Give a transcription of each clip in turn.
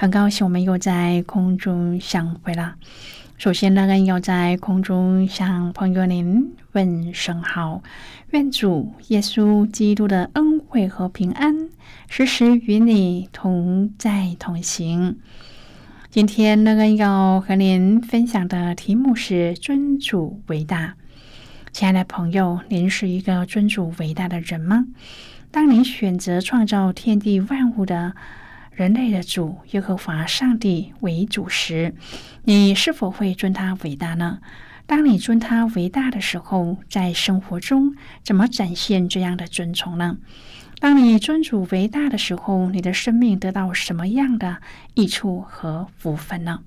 很高兴我们又在空中相会了。首先，乐恩要在空中向朋友您问声好，愿主耶稣基督的恩惠和平安时时与你同在同行。今天，乐恩要和您分享的题目是“尊主伟大”。亲爱的朋友，您是一个尊主伟大的人吗？当您选择创造天地万物的。人类的主耶和华上帝为主时，你是否会尊他伟大呢？当你尊他伟大的时候，在生活中怎么展现这样的尊崇呢？当你尊主伟大的时候，你的生命得到什么样的益处和福分呢？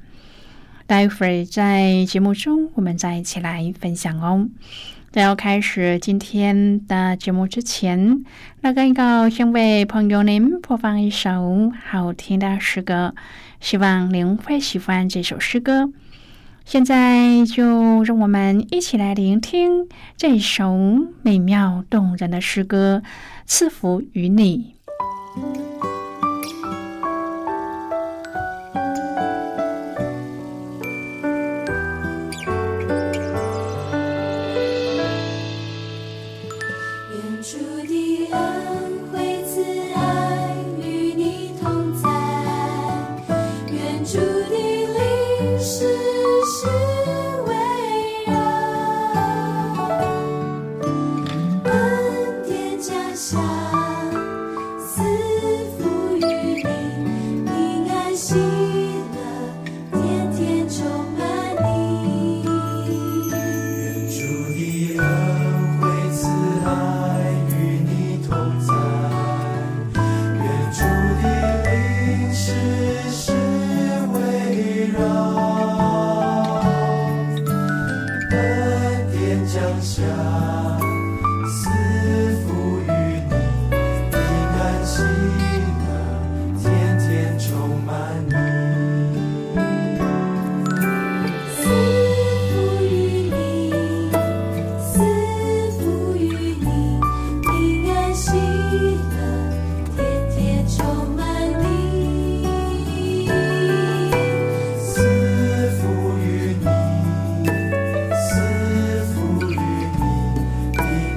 待会儿在节目中，我们再一起来分享哦。在要开始今天的节目之前，那个要先为朋友您播放一首好听的诗歌，希望您会喜欢这首诗歌。现在就让我们一起来聆听这首美妙动人的诗歌，赐福于你。see.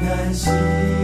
感谢。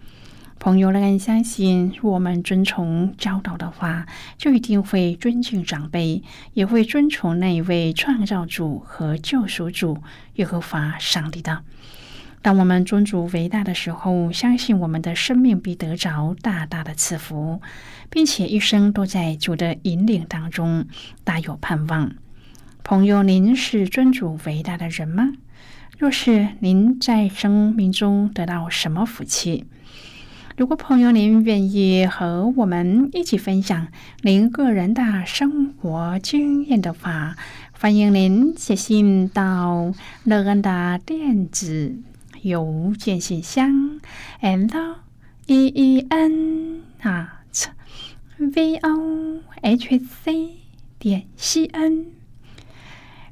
朋友，乐恩相信，我们遵从教导的话，就一定会尊敬长辈，也会遵从那一位创造主和救赎主耶和华上帝的。当我们尊主伟大的时候，相信我们的生命必得着大大的赐福，并且一生都在主的引领当中，大有盼望。朋友，您是尊主伟大的人吗？若是您在生命中得到什么福气？如果朋友您愿意和我们一起分享您个人的生活经验的话，欢迎您写信到乐恩的电子。邮件信箱：l e e n 啊，v o h c 点 c n。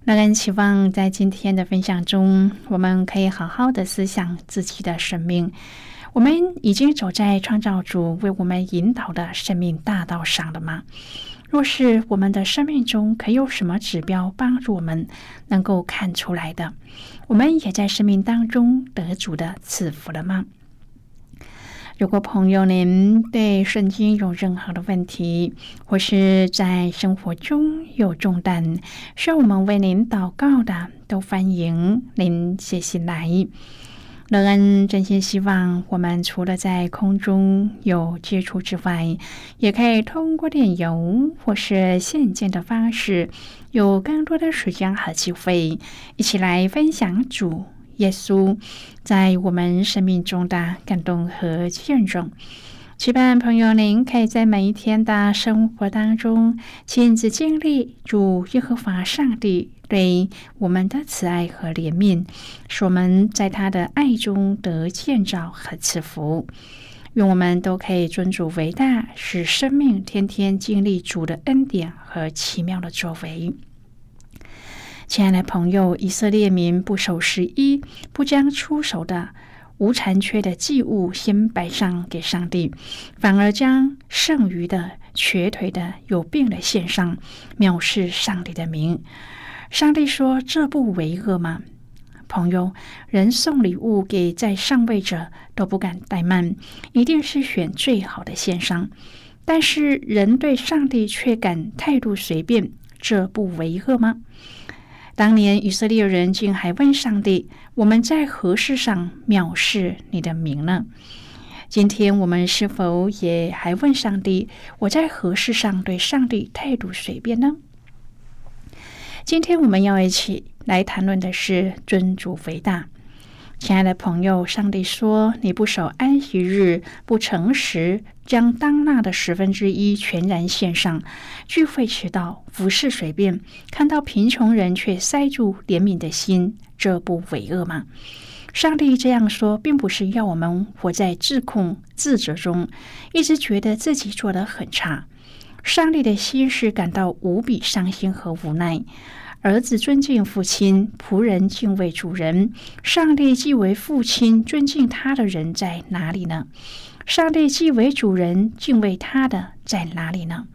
那人期望在今天的分享中，我们可以好好的思想自己的生命。我们已经走在创造主为我们引导的生命大道上了吗？若是我们的生命中可有什么指标帮助我们能够看出来的？我们也在生命当中得主的赐福了吗？如果朋友您对圣经有任何的问题，或是在生活中有重担，需要我们为您祷告的，都欢迎您写信来。乐恩真心希望，我们除了在空中有接触之外，也可以通过电邮或是信件的方式，有更多的时间和机会，一起来分享主耶稣在我们生命中的感动和见证。期盼朋友您可以在每一天的生活当中亲自经历主耶和华上帝对我们的慈爱和怜悯，使我们在他的爱中得建造和赐福。愿我们都可以尊主为大，使生命天天经历主的恩典和奇妙的作为。亲爱的朋友，以色列民不守十一，不将出手的。无残缺的祭物先摆上给上帝，反而将剩余的、瘸腿的、有病的献上，藐视上帝的名。上帝说：“这不为恶吗？”朋友，人送礼物给在上位者都不敢怠慢，一定是选最好的献上。但是人对上帝却敢态度随便，这不为恶吗？当年以色列人竟还问上帝：“我们在何事上藐视你的名呢？”今天我们是否也还问上帝：“我在何事上对上帝态度随便呢？”今天我们要一起来谈论的是尊主肥大。亲爱的朋友，上帝说：“你不守安息日，不诚实，将当纳的十分之一全然献上，聚会迟到，服侍随便，看到贫穷人却塞住怜悯的心，这不为恶吗？”上帝这样说，并不是要我们活在自控、自责中，一直觉得自己做得很差。上帝的心是感到无比伤心和无奈。儿子尊敬父亲，仆人敬畏主人。上帝既为父亲，尊敬他的人在哪里呢？上帝既为主人，敬畏他的在哪里呢？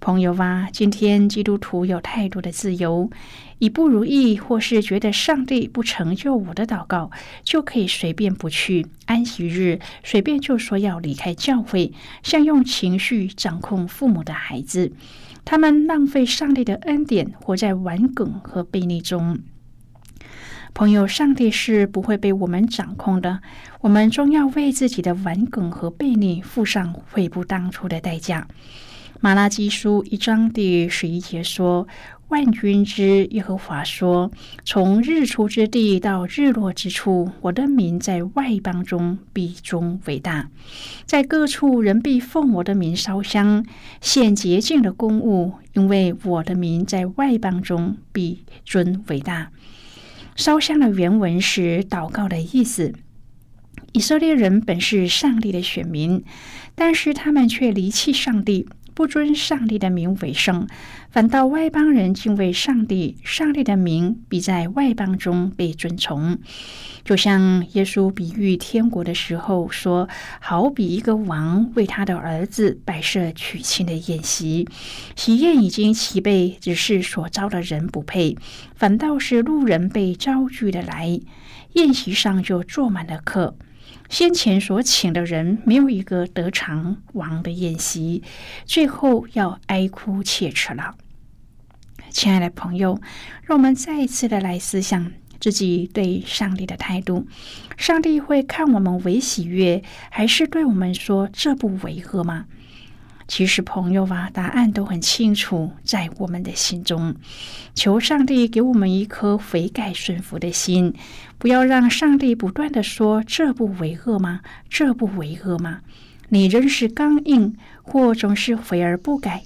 朋友啊，今天基督徒有太多的自由，以不如意或是觉得上帝不成就我的祷告，就可以随便不去安息日，随便就说要离开教会，像用情绪掌控父母的孩子。他们浪费上帝的恩典，活在玩梗和悖逆中。朋友，上帝是不会被我们掌控的，我们终要为自己的玩梗和悖逆付上悔不当初的代价。马拉基书一章第十一节说。万军之耶和华说：“从日出之地到日落之处，我的名在外邦中必终伟大。在各处人必奉我的名烧香，献洁净的公物，因为我的名在外邦中必尊伟大。”烧香的原文是祷告的意思。以色列人本是上帝的选民，但是他们却离弃上帝。不尊上帝的名为圣，反倒外邦人敬畏上帝，上帝的名必在外邦中被尊崇。就像耶稣比喻天国的时候说：“好比一个王为他的儿子摆设娶亲的宴席，喜宴已经齐备，只是所招的人不配，反倒是路人被招聚的来，宴席上就坐满了客。”先前所请的人没有一个得偿王的宴席，最后要哀哭切齿了。亲爱的朋友，让我们再一次的来思想自己对上帝的态度：上帝会看我们为喜悦，还是对我们说这不违和吗？其实，朋友啊，答案都很清楚，在我们的心中。求上帝给我们一颗悔改顺服的心，不要让上帝不断的说“这不为恶吗？这不为恶吗？”你仍是刚硬，或总是悔而不改。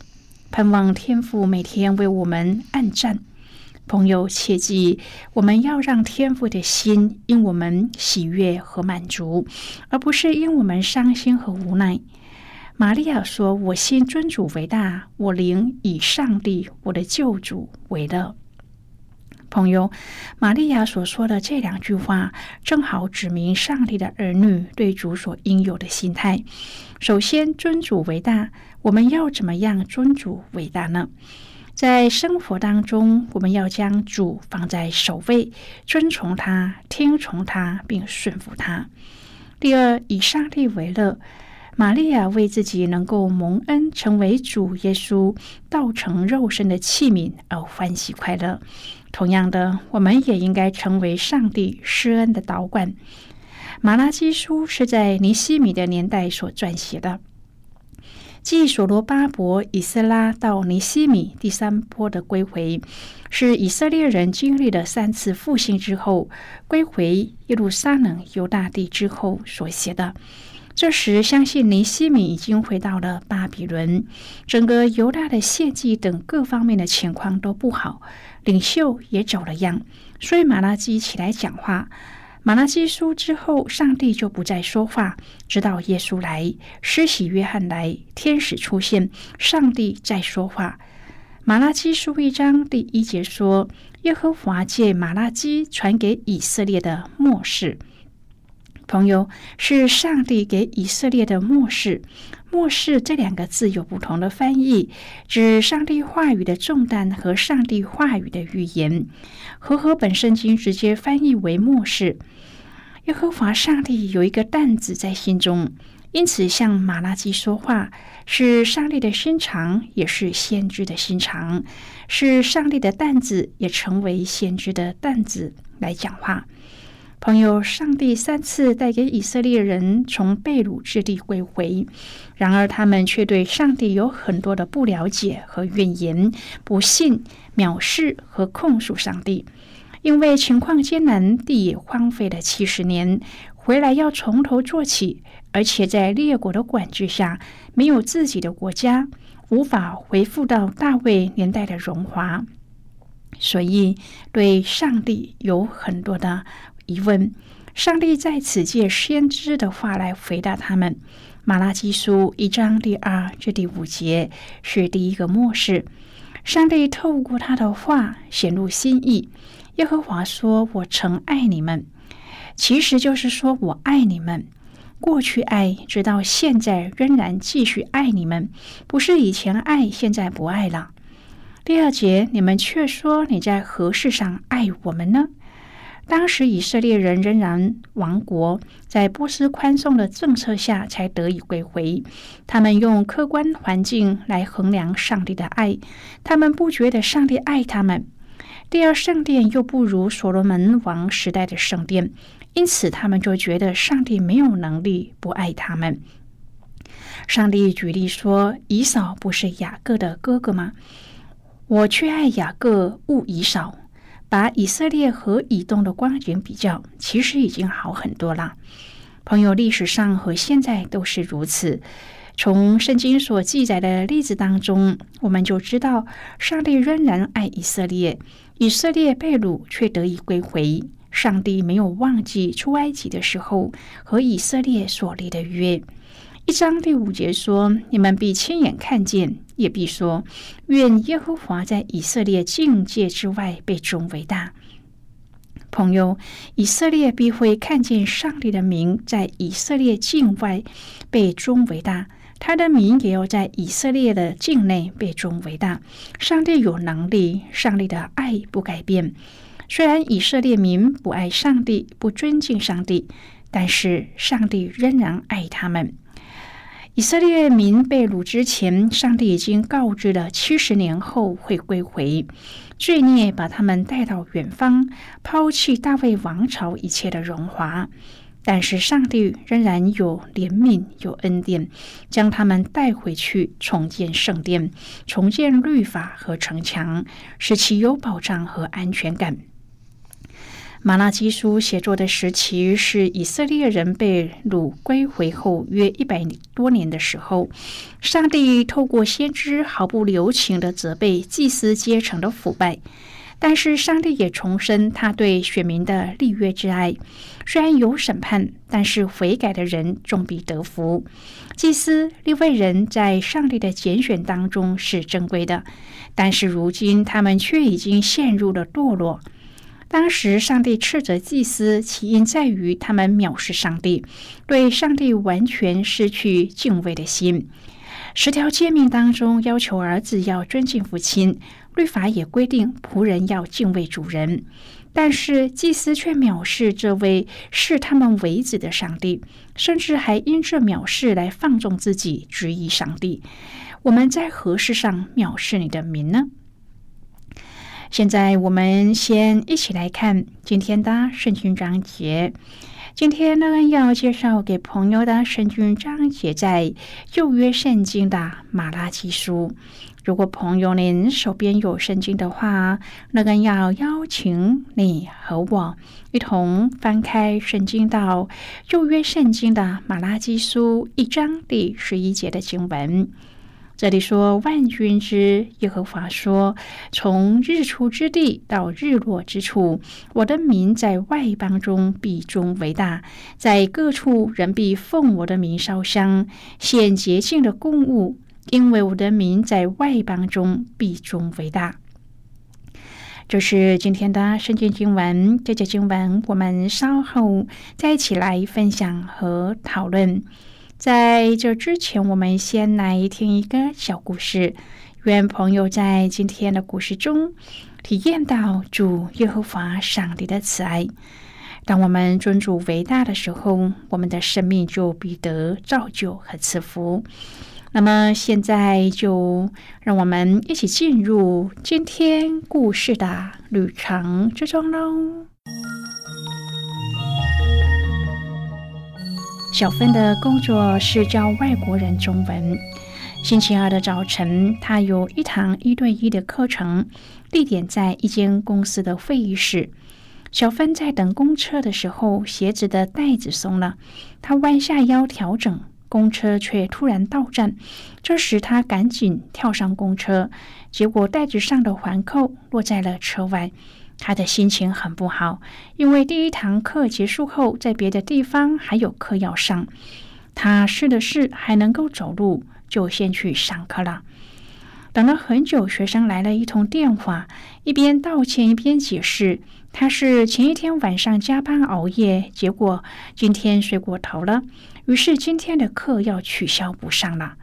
盼望天父每天为我们按战。朋友，切记，我们要让天父的心因我们喜悦和满足，而不是因我们伤心和无奈。玛利亚说：“我心尊主为大，我灵以上帝我的救主为乐。”朋友，玛利亚所说的这两句话，正好指明上帝的儿女对主所应有的心态。首先，尊主为大，我们要怎么样尊主为大呢？在生活当中，我们要将主放在首位，尊崇他、听从他，并顺服他。第二，以上帝为乐。玛利亚为自己能够蒙恩成为主耶稣道成肉身的器皿而欢喜快乐。同样的，我们也应该成为上帝施恩的导管。马拉基书是在尼西米的年代所撰写的，继所罗巴伯、以斯拉到尼西米第三波的归回，是以色列人经历了三次复兴之后归回耶路撒冷犹大地之后所写的。这时，相信尼西米已经回到了巴比伦，整个犹大的献祭等各方面的情况都不好，领袖也走了样，所以马拉基起来讲话。马拉基书之后，上帝就不再说话，直到耶稣来，施洗约翰来，天使出现，上帝在说话。马拉基书一章第一节说：“耶和华借马拉基传给以色列的末世。”朋友是上帝给以色列的末世。末世这两个字有不同的翻译，指上帝话语的重担和上帝话语的预言。和合本圣经直接翻译为末世。耶和华上帝有一个担子在心中，因此向马拉基说话，是上帝的心肠，也是先知的心肠，是上帝的担子，也成为先知的担子来讲话。朋友，上帝三次带给以色列人从被掳之地归回，然而他们却对上帝有很多的不了解和怨言、不信、藐视和控诉上帝。因为情况艰难，地也荒废了七十年，回来要从头做起，而且在列国的管制下，没有自己的国家，无法恢复到大卫年代的荣华，所以对上帝有很多的。疑问：上帝在此借先知的话来回答他们。马拉基书一章第二至第五节是第一个末世。上帝透过他的话显露心意。耶和华说：“我曾爱你们。”其实就是说我爱你们。过去爱，直到现在仍然继续爱你们，不是以前爱，现在不爱了。第二节，你们却说你在何事上爱我们呢？当时以色列人仍然亡国，在波斯宽松的政策下才得以归回。他们用客观环境来衡量上帝的爱，他们不觉得上帝爱他们。第二圣殿又不如所罗门王时代的圣殿，因此他们就觉得上帝没有能力不爱他们。上帝举例说：“以扫不是雅各的哥哥吗？我却爱雅各，恶以扫。”把以色列和以东的光景比较，其实已经好很多了。朋友，历史上和现在都是如此。从圣经所记载的例子当中，我们就知道，上帝仍然爱以色列。以色列被掳却得以归回，上帝没有忘记出埃及的时候和以色列所立的约。一章第五节说：“你们必亲眼看见，也必说，愿耶和华在以色列境界之外被尊为大。”朋友，以色列必会看见上帝的名在以色列境外被尊为大，他的名也要在以色列的境内被尊为大。上帝有能力，上帝的爱不改变。虽然以色列民不爱上帝，不尊敬上帝，但是上帝仍然爱他们。以色列民被掳之前，上帝已经告知了七十年后会归回。罪孽把他们带到远方，抛弃大卫王朝一切的荣华。但是上帝仍然有怜悯，有恩典，将他们带回去重建圣殿，重建律法和城墙，使其有保障和安全感。马拉基书写作的时期是以色列人被掳归回后约一百多年的时候。上帝透过先知毫不留情的责备祭司阶层的腐败，但是上帝也重申他对选民的立约之爱。虽然有审判，但是悔改的人终必得福。祭司立位人在上帝的拣选当中是珍贵的，但是如今他们却已经陷入了堕落。当时，上帝斥责祭司，起因在于他们藐视上帝，对上帝完全失去敬畏的心。十条诫命当中要求儿子要尊敬父亲，律法也规定仆人要敬畏主人。但是祭司却藐视这位视他们为子的上帝，甚至还因这藐视来放纵自己，质疑上帝。我们在何事上藐视你的名呢？现在我们先一起来看今天的圣经章节。今天呢，要介绍给朋友的圣经章节在旧约圣经的马拉基书。如果朋友您手边有圣经的话，那个要邀请你和我一同翻开圣经到旧约圣经的马拉基书一章第十一节的经文。这里说：“万军之耶和华说，从日出之地到日落之处，我的名在外邦中必中为大，在各处人必奉我的名烧香，献洁净的供物，因为我的名在外邦中必中为大。”这是今天的圣经经文。这节经文我们稍后再一起来分享和讨论。在这之前，我们先来听一个小故事。愿朋友在今天的故事中体验到主耶和华上帝的慈爱。当我们尊主为大的时候，我们的生命就必得造就和赐福。那么，现在就让我们一起进入今天故事的旅程之中喽。小芬的工作是教外国人中文。星期二的早晨，他有一堂一对一的课程，地点在一间公司的会议室。小芬在等公车的时候，鞋子的带子松了，她弯下腰调整，公车却突然到站。这时，她赶紧跳上公车，结果带子上的环扣落在了车外。他的心情很不好，因为第一堂课结束后，在别的地方还有课要上。他试了试还能够走路，就先去上课了。等了很久，学生来了一通电话，一边道歉一边解释，他是前一天晚上加班熬夜，结果今天睡过头了，于是今天的课要取消不上了。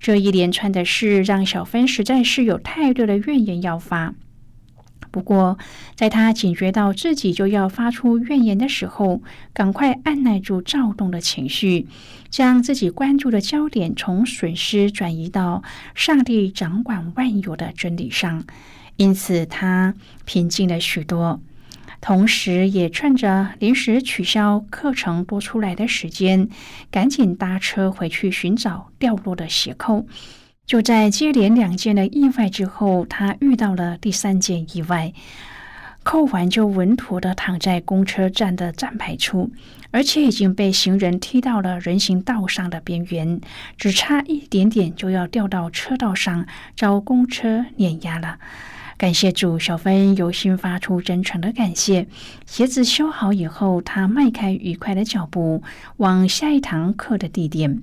这一连串的事让小芬实在是有太多的怨言要发。不过，在他警觉到自己就要发出怨言的时候，赶快按耐住躁动的情绪，将自己关注的焦点从损失转移到上帝掌管万有的真理上，因此他平静了许多。同时，也趁着临时取消课程多出来的时间，赶紧搭车回去寻找掉落的鞋扣。就在接连两件的意外之后，他遇到了第三件意外。扣完就稳妥的躺在公车站的站牌处，而且已经被行人踢到了人行道上的边缘，只差一点点就要掉到车道上，遭公车碾压了。感谢主，小芬由心发出真诚的感谢。鞋子修好以后，他迈开愉快的脚步，往下一堂课的地点。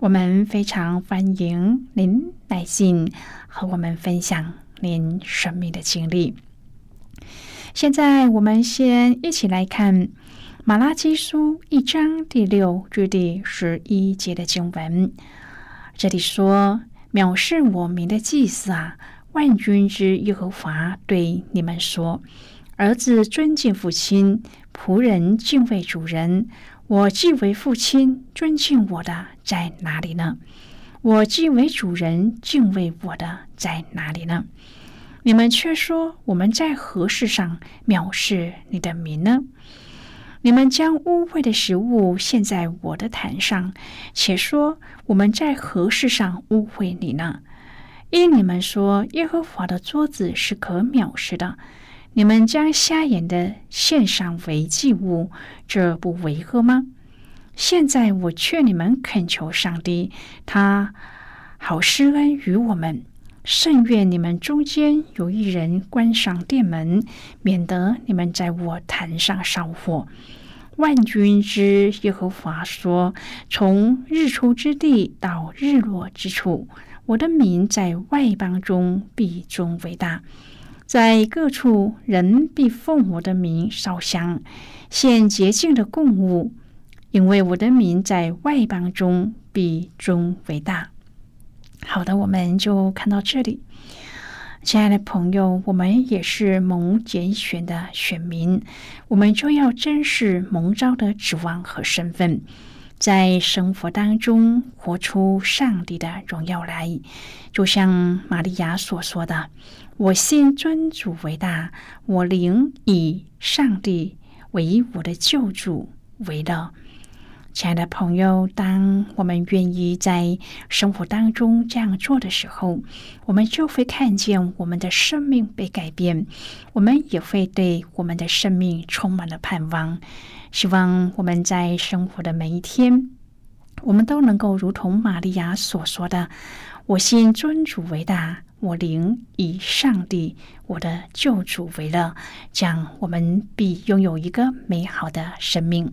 我们非常欢迎您来信和我们分享您生命的经历。现在，我们先一起来看《马拉基书》一章第六至第十一节的经文。这里说：“藐视我名的祭司啊，万军之耶和华对你们说：儿子尊敬父亲，仆人敬畏主人。”我既为父亲尊敬我的在哪里呢？我既为主人敬畏我的在哪里呢？你们却说我们在何事上藐视你的名呢？你们将污秽的食物献在我的坛上，且说我们在何事上污秽你呢？因你们说耶和华的桌子是可藐视的。你们将瞎眼的献上为祭物，这不违和吗？现在我劝你们恳求上帝，他好施恩于我们。甚愿你们中间有一人关上殿门，免得你们在我坛上烧火。万军之耶和华说：从日出之地到日落之处，我的名在外邦中必终为大。在各处，人必奉我的名烧香，献洁净的供物，因为我的名在外邦中必终为大。好的，我们就看到这里，亲爱的朋友，我们也是蒙拣选的选民，我们就要珍视蒙召的指望和身份，在生活当中活出上帝的荣耀来，就像玛利亚所说的。我信尊主为大，我灵以上帝为我的救主为乐。亲爱的朋友，当我们愿意在生活当中这样做的时候，我们就会看见我们的生命被改变，我们也会对我们的生命充满了盼望。希望我们在生活的每一天，我们都能够如同玛利亚所说的：“我信尊主为大。”我灵以上帝，我的救主为乐，这样我们必拥有一个美好的生命。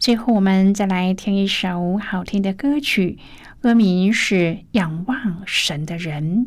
最后，我们再来听一首好听的歌曲，歌名是《仰望神的人》。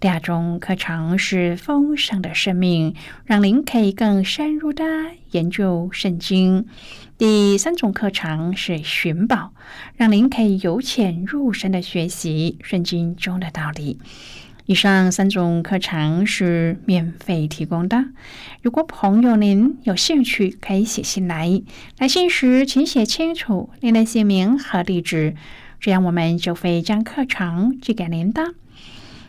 第二种课程是丰盛的生命，让您可以更深入的研究圣经；第三种课程是寻宝，让您可以由浅入深的学习圣经中的道理。以上三种课程是免费提供的。如果朋友您有兴趣，可以写信来。来信时请写清楚您的姓名和地址，这样我们就会将课程寄给您的。